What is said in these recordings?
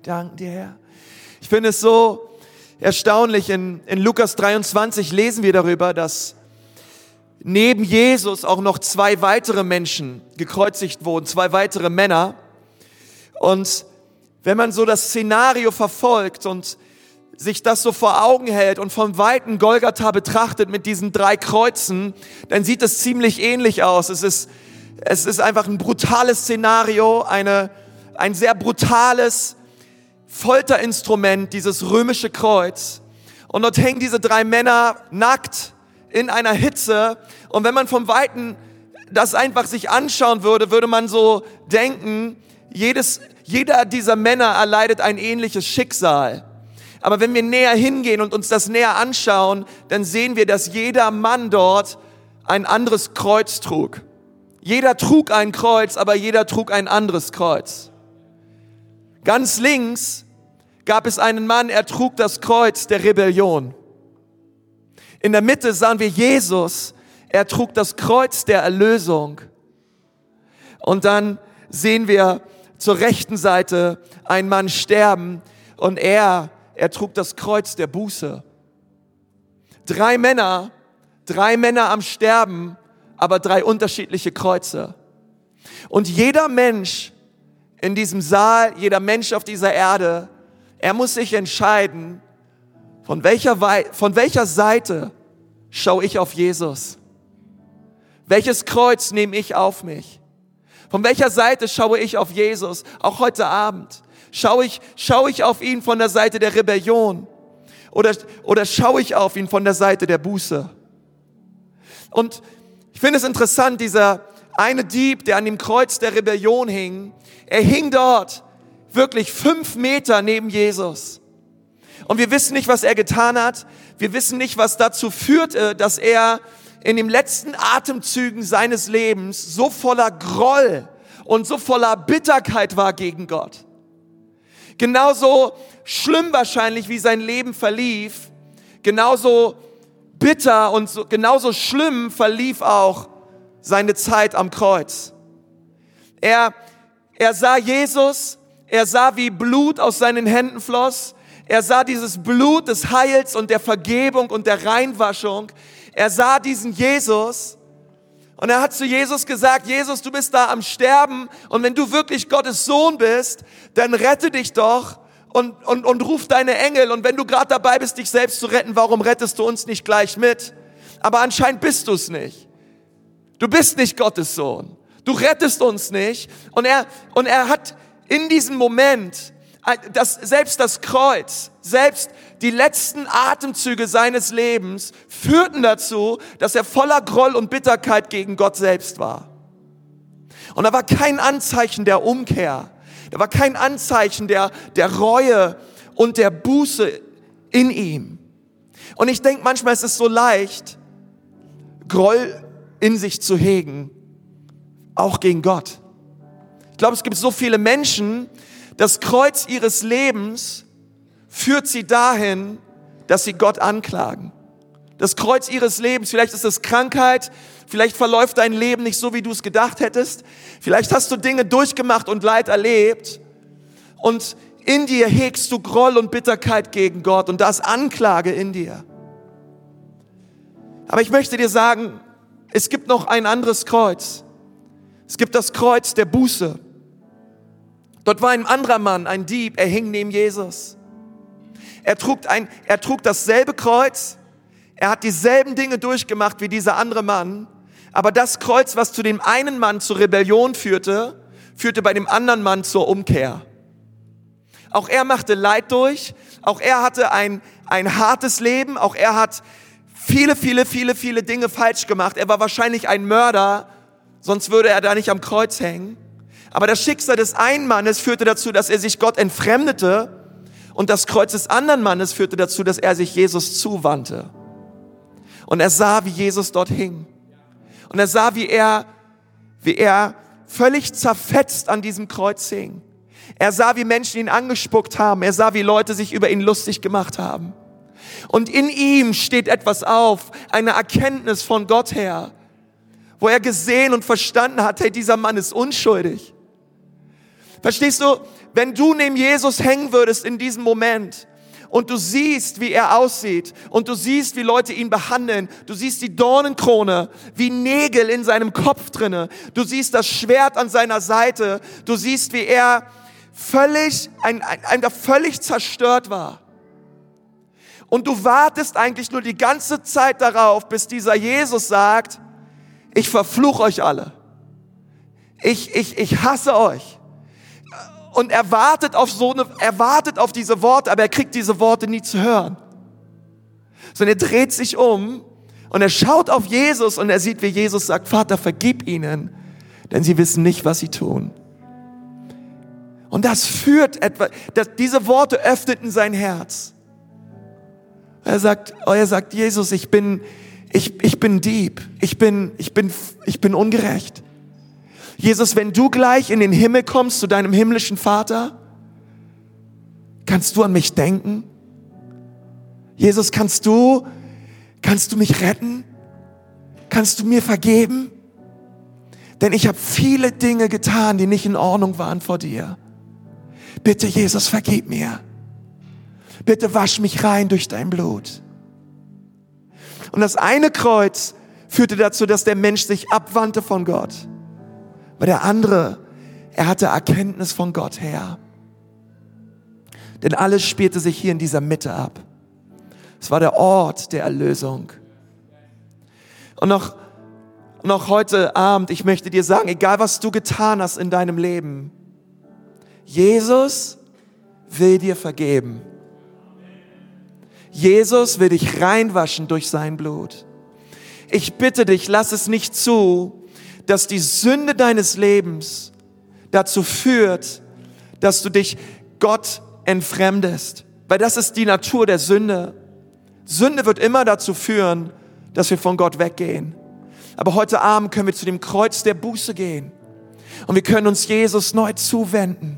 Wir danken dir, Herr. Ich finde es so erstaunlich. In, in Lukas 23 lesen wir darüber, dass neben Jesus auch noch zwei weitere Menschen gekreuzigt wurden, zwei weitere Männer. Und wenn man so das Szenario verfolgt und sich das so vor Augen hält und vom weiten Golgatha betrachtet mit diesen drei Kreuzen, dann sieht es ziemlich ähnlich aus. Es ist, es ist einfach ein brutales Szenario, eine, ein sehr brutales Folterinstrument, dieses römische Kreuz. Und dort hängen diese drei Männer nackt in einer Hitze. Und wenn man vom Weiten das einfach sich anschauen würde, würde man so denken, jedes, jeder dieser Männer erleidet ein ähnliches Schicksal. Aber wenn wir näher hingehen und uns das näher anschauen, dann sehen wir, dass jeder Mann dort ein anderes Kreuz trug. Jeder trug ein Kreuz, aber jeder trug ein anderes Kreuz. Ganz links gab es einen Mann, er trug das Kreuz der Rebellion. In der Mitte sahen wir Jesus, er trug das Kreuz der Erlösung. Und dann sehen wir zur rechten Seite einen Mann sterben und er er trug das Kreuz der Buße. Drei Männer, drei Männer am Sterben, aber drei unterschiedliche Kreuze. Und jeder Mensch in diesem Saal, jeder Mensch auf dieser Erde, er muss sich entscheiden, von welcher, von welcher Seite schaue ich auf Jesus? Welches Kreuz nehme ich auf mich? Von welcher Seite schaue ich auf Jesus, auch heute Abend? Schaue ich, schaue ich auf ihn von der Seite der Rebellion? Oder, oder schaue ich auf ihn von der Seite der Buße? Und ich finde es interessant, dieser eine Dieb, der an dem Kreuz der Rebellion hing, er hing dort wirklich fünf Meter neben Jesus. Und wir wissen nicht, was er getan hat. Wir wissen nicht, was dazu führte, dass er in den letzten Atemzügen seines Lebens so voller Groll und so voller Bitterkeit war gegen Gott. Genauso schlimm wahrscheinlich, wie sein Leben verlief, genauso bitter und so, genauso schlimm verlief auch seine Zeit am Kreuz. Er, er sah Jesus, er sah, wie Blut aus seinen Händen floss, er sah dieses Blut des Heils und der Vergebung und der Reinwaschung. Er sah diesen Jesus und er hat zu Jesus gesagt, Jesus, du bist da am Sterben und wenn du wirklich Gottes Sohn bist, dann rette dich doch und, und, und ruf deine Engel. Und wenn du gerade dabei bist, dich selbst zu retten, warum rettest du uns nicht gleich mit? Aber anscheinend bist du es nicht. Du bist nicht Gottes Sohn. Du rettest uns nicht. Und er, und er hat in diesem Moment das, selbst das Kreuz, selbst die letzten Atemzüge seines Lebens führten dazu, dass er voller Groll und Bitterkeit gegen Gott selbst war. Und da war kein Anzeichen der Umkehr. Da war kein Anzeichen der, der Reue und der Buße in ihm. Und ich denke, manchmal ist es so leicht, Groll in sich zu hegen, auch gegen Gott. Ich glaube, es gibt so viele Menschen, das Kreuz ihres Lebens führt sie dahin, dass sie Gott anklagen. Das Kreuz ihres Lebens, vielleicht ist es Krankheit, vielleicht verläuft dein Leben nicht so, wie du es gedacht hättest, vielleicht hast du Dinge durchgemacht und Leid erlebt und in dir hegst du Groll und Bitterkeit gegen Gott und da ist Anklage in dir. Aber ich möchte dir sagen, es gibt noch ein anderes Kreuz. Es gibt das Kreuz der Buße. Dort war ein anderer Mann, ein Dieb, er hing neben Jesus. Er trug, ein, er trug dasselbe Kreuz, er hat dieselben Dinge durchgemacht wie dieser andere Mann, aber das Kreuz, was zu dem einen Mann zur Rebellion führte, führte bei dem anderen Mann zur Umkehr. Auch er machte Leid durch, auch er hatte ein, ein hartes Leben, auch er hat viele, viele, viele, viele Dinge falsch gemacht. Er war wahrscheinlich ein Mörder, sonst würde er da nicht am Kreuz hängen. Aber das Schicksal des einen Mannes führte dazu, dass er sich Gott entfremdete und das Kreuz des anderen Mannes führte dazu, dass er sich Jesus zuwandte. Und er sah, wie Jesus dort hing. Und er sah, wie er, wie er völlig zerfetzt an diesem Kreuz hing. Er sah, wie Menschen ihn angespuckt haben. Er sah, wie Leute sich über ihn lustig gemacht haben. Und in ihm steht etwas auf, eine Erkenntnis von Gott her, wo er gesehen und verstanden hat, hey, dieser Mann ist unschuldig. Verstehst du? wenn du neben Jesus hängen würdest in diesem Moment, und du siehst, wie er aussieht und du siehst, wie Leute ihn behandeln. Du siehst die Dornenkrone, wie Nägel in seinem Kopf drinne. Du siehst das Schwert an seiner Seite. Du siehst, wie er völlig, ein, ein, ein, völlig zerstört war. Und du wartest eigentlich nur die ganze Zeit darauf, bis dieser Jesus sagt, ich verfluche euch alle. Ich, ich, ich hasse euch und er wartet auf so eine, er wartet auf diese Worte, aber er kriegt diese Worte nie zu hören. Sondern er dreht sich um und er schaut auf Jesus und er sieht, wie Jesus sagt, Vater, vergib ihnen, denn sie wissen nicht, was sie tun. Und das führt etwa, dass diese Worte öffneten sein Herz. Er sagt, oh, er sagt, Jesus, ich bin, ich, ich bin Dieb. Ich bin, ich bin, ich bin ungerecht. Jesus, wenn du gleich in den Himmel kommst zu deinem himmlischen Vater, kannst du an mich denken? Jesus, kannst du, kannst du mich retten? Kannst du mir vergeben? Denn ich habe viele Dinge getan, die nicht in Ordnung waren vor dir. Bitte, Jesus, vergib mir. Bitte wasch mich rein durch dein Blut. Und das eine Kreuz führte dazu, dass der Mensch sich abwandte von Gott. Aber der andere, er hatte Erkenntnis von Gott her. Denn alles spielte sich hier in dieser Mitte ab. Es war der Ort der Erlösung. Und noch, noch heute Abend, ich möchte dir sagen, egal was du getan hast in deinem Leben, Jesus will dir vergeben. Jesus will dich reinwaschen durch sein Blut. Ich bitte dich, lass es nicht zu, dass die Sünde deines Lebens dazu führt, dass du dich Gott entfremdest. Weil das ist die Natur der Sünde. Sünde wird immer dazu führen, dass wir von Gott weggehen. Aber heute Abend können wir zu dem Kreuz der Buße gehen. Und wir können uns Jesus neu zuwenden.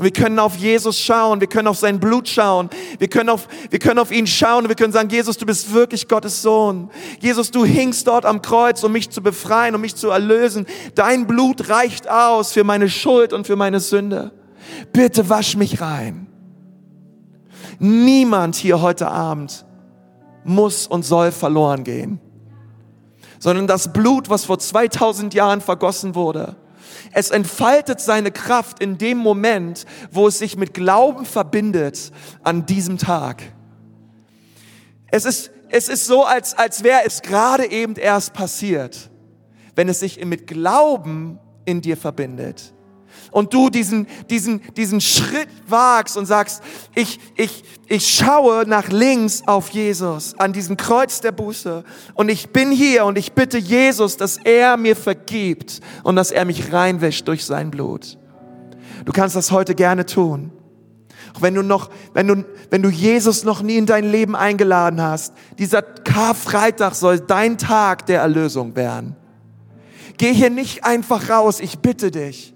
Und wir können auf Jesus schauen, wir können auf sein Blut schauen, wir können auf, wir können auf ihn schauen und wir können sagen, Jesus, du bist wirklich Gottes Sohn. Jesus, du hingst dort am Kreuz, um mich zu befreien, um mich zu erlösen. Dein Blut reicht aus für meine Schuld und für meine Sünde. Bitte wasch mich rein. Niemand hier heute Abend muss und soll verloren gehen, sondern das Blut, was vor 2000 Jahren vergossen wurde, es entfaltet seine Kraft in dem Moment, wo es sich mit Glauben verbindet an diesem Tag. Es ist, es ist so, als, als wäre es gerade eben erst passiert, wenn es sich mit Glauben in dir verbindet und du diesen, diesen, diesen Schritt wagst und sagst, ich, ich, ich schaue nach links auf Jesus an diesem Kreuz der Buße und ich bin hier und ich bitte Jesus, dass er mir vergibt und dass er mich reinwäscht durch sein Blut. Du kannst das heute gerne tun. Auch wenn du noch, wenn du, wenn du Jesus noch nie in dein Leben eingeladen hast, dieser Karfreitag soll dein Tag der Erlösung werden. Geh hier nicht einfach raus, ich bitte dich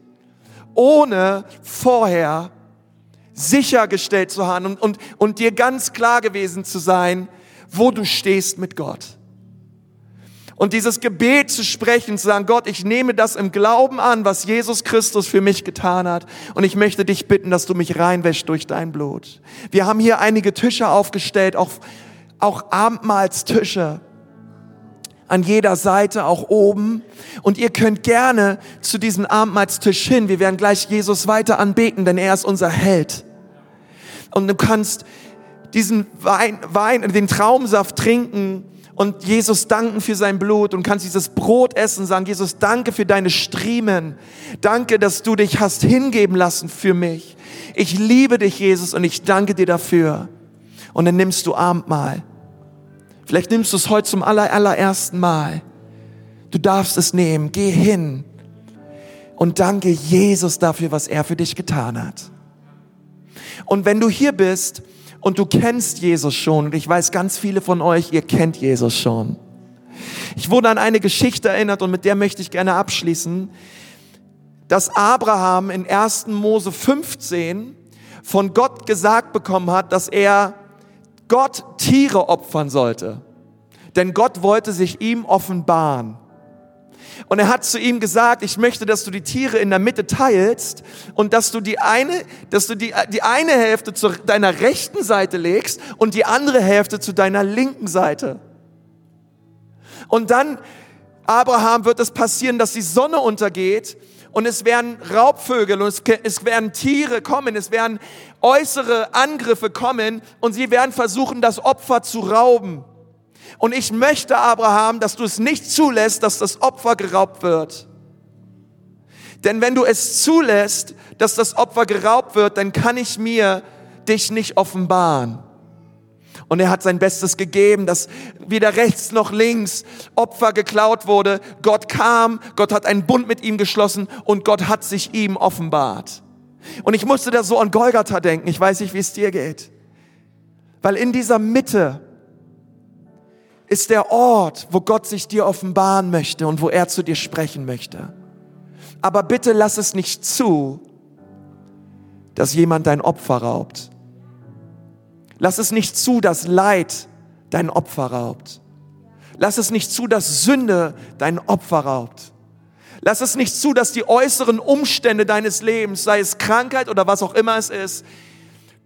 ohne vorher sichergestellt zu haben und, und, und dir ganz klar gewesen zu sein, wo du stehst mit Gott. Und dieses Gebet zu sprechen, zu sagen, Gott, ich nehme das im Glauben an, was Jesus Christus für mich getan hat. Und ich möchte dich bitten, dass du mich reinwäschst durch dein Blut. Wir haben hier einige Tische aufgestellt, auch, auch Abendmahlstische an jeder Seite, auch oben. Und ihr könnt gerne zu diesem Abendmahlstisch hin. Wir werden gleich Jesus weiter anbeten, denn er ist unser Held. Und du kannst diesen Wein, Wein, den Traumsaft trinken und Jesus danken für sein Blut und kannst dieses Brot essen, sagen, Jesus, danke für deine Striemen. Danke, dass du dich hast hingeben lassen für mich. Ich liebe dich, Jesus, und ich danke dir dafür. Und dann nimmst du Abendmahl. Vielleicht nimmst du es heute zum aller, allerersten Mal. Du darfst es nehmen. Geh hin und danke Jesus dafür, was er für dich getan hat. Und wenn du hier bist und du kennst Jesus schon, und ich weiß ganz viele von euch, ihr kennt Jesus schon. Ich wurde an eine Geschichte erinnert und mit der möchte ich gerne abschließen, dass Abraham in 1. Mose 15 von Gott gesagt bekommen hat, dass er Gott Tiere opfern sollte. Denn Gott wollte sich ihm offenbaren. Und er hat zu ihm gesagt, ich möchte, dass du die Tiere in der Mitte teilst und dass du die eine, dass du die, die eine Hälfte zu deiner rechten Seite legst und die andere Hälfte zu deiner linken Seite. Und dann, Abraham, wird es passieren, dass die Sonne untergeht und es werden Raubvögel und es, es werden Tiere kommen, es werden äußere Angriffe kommen und sie werden versuchen, das Opfer zu rauben. Und ich möchte, Abraham, dass du es nicht zulässt, dass das Opfer geraubt wird. Denn wenn du es zulässt, dass das Opfer geraubt wird, dann kann ich mir dich nicht offenbaren. Und er hat sein Bestes gegeben, dass weder rechts noch links Opfer geklaut wurde. Gott kam, Gott hat einen Bund mit ihm geschlossen und Gott hat sich ihm offenbart. Und ich musste da so an Golgatha denken. Ich weiß nicht, wie es dir geht. Weil in dieser Mitte ist der Ort, wo Gott sich dir offenbaren möchte und wo er zu dir sprechen möchte. Aber bitte lass es nicht zu, dass jemand dein Opfer raubt. Lass es nicht zu, dass Leid dein Opfer raubt. Lass es nicht zu, dass Sünde dein Opfer raubt. Lass es nicht zu, dass die äußeren Umstände deines Lebens, sei es Krankheit oder was auch immer es ist,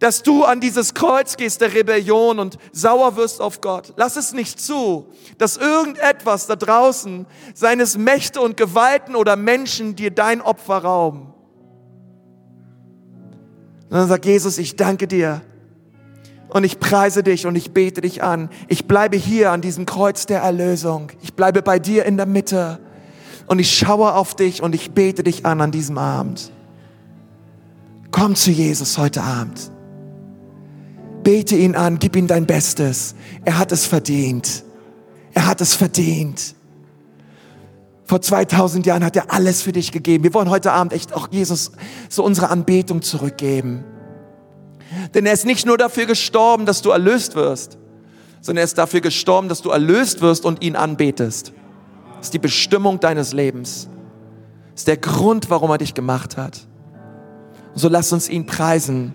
dass du an dieses Kreuz gehst der Rebellion und sauer wirst auf Gott. Lass es nicht zu, dass irgendetwas da draußen seines Mächte und Gewalten oder Menschen dir dein Opfer rauben. Und dann sagt Jesus, ich danke dir und ich preise dich und ich bete dich an. Ich bleibe hier an diesem Kreuz der Erlösung. Ich bleibe bei dir in der Mitte und ich schaue auf dich und ich bete dich an an diesem Abend. Komm zu Jesus heute Abend. Bete ihn an, gib ihm dein Bestes. Er hat es verdient. Er hat es verdient. Vor 2000 Jahren hat er alles für dich gegeben. Wir wollen heute Abend echt auch Jesus so unsere Anbetung zurückgeben. Denn er ist nicht nur dafür gestorben, dass du erlöst wirst, sondern er ist dafür gestorben, dass du erlöst wirst und ihn anbetest. Das ist die Bestimmung deines Lebens. Das ist der Grund, warum er dich gemacht hat. Und so lass uns ihn preisen.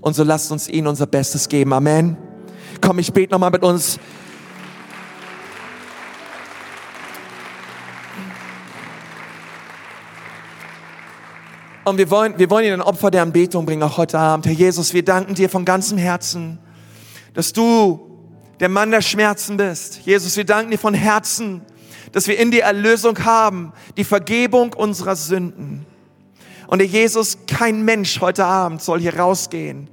Und so lasst uns ihnen unser Bestes geben. Amen. Komm, ich bete nochmal mit uns. Und wir wollen, wir wollen Ihnen ein Opfer der Anbetung bringen, auch heute Abend. Herr Jesus, wir danken dir von ganzem Herzen, dass du der Mann der Schmerzen bist. Jesus, wir danken dir von Herzen, dass wir in dir Erlösung haben, die Vergebung unserer Sünden. Und Herr Jesus, kein Mensch heute Abend soll hier rausgehen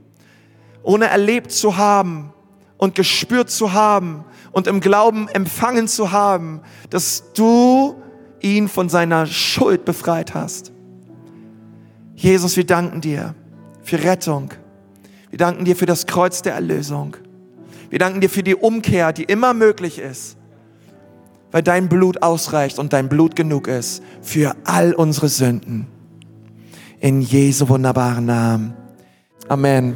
ohne erlebt zu haben und gespürt zu haben und im Glauben empfangen zu haben, dass du ihn von seiner Schuld befreit hast. Jesus, wir danken dir für Rettung. Wir danken dir für das Kreuz der Erlösung. Wir danken dir für die Umkehr, die immer möglich ist, weil dein Blut ausreicht und dein Blut genug ist für all unsere Sünden. In Jesu wunderbaren Namen. Amen.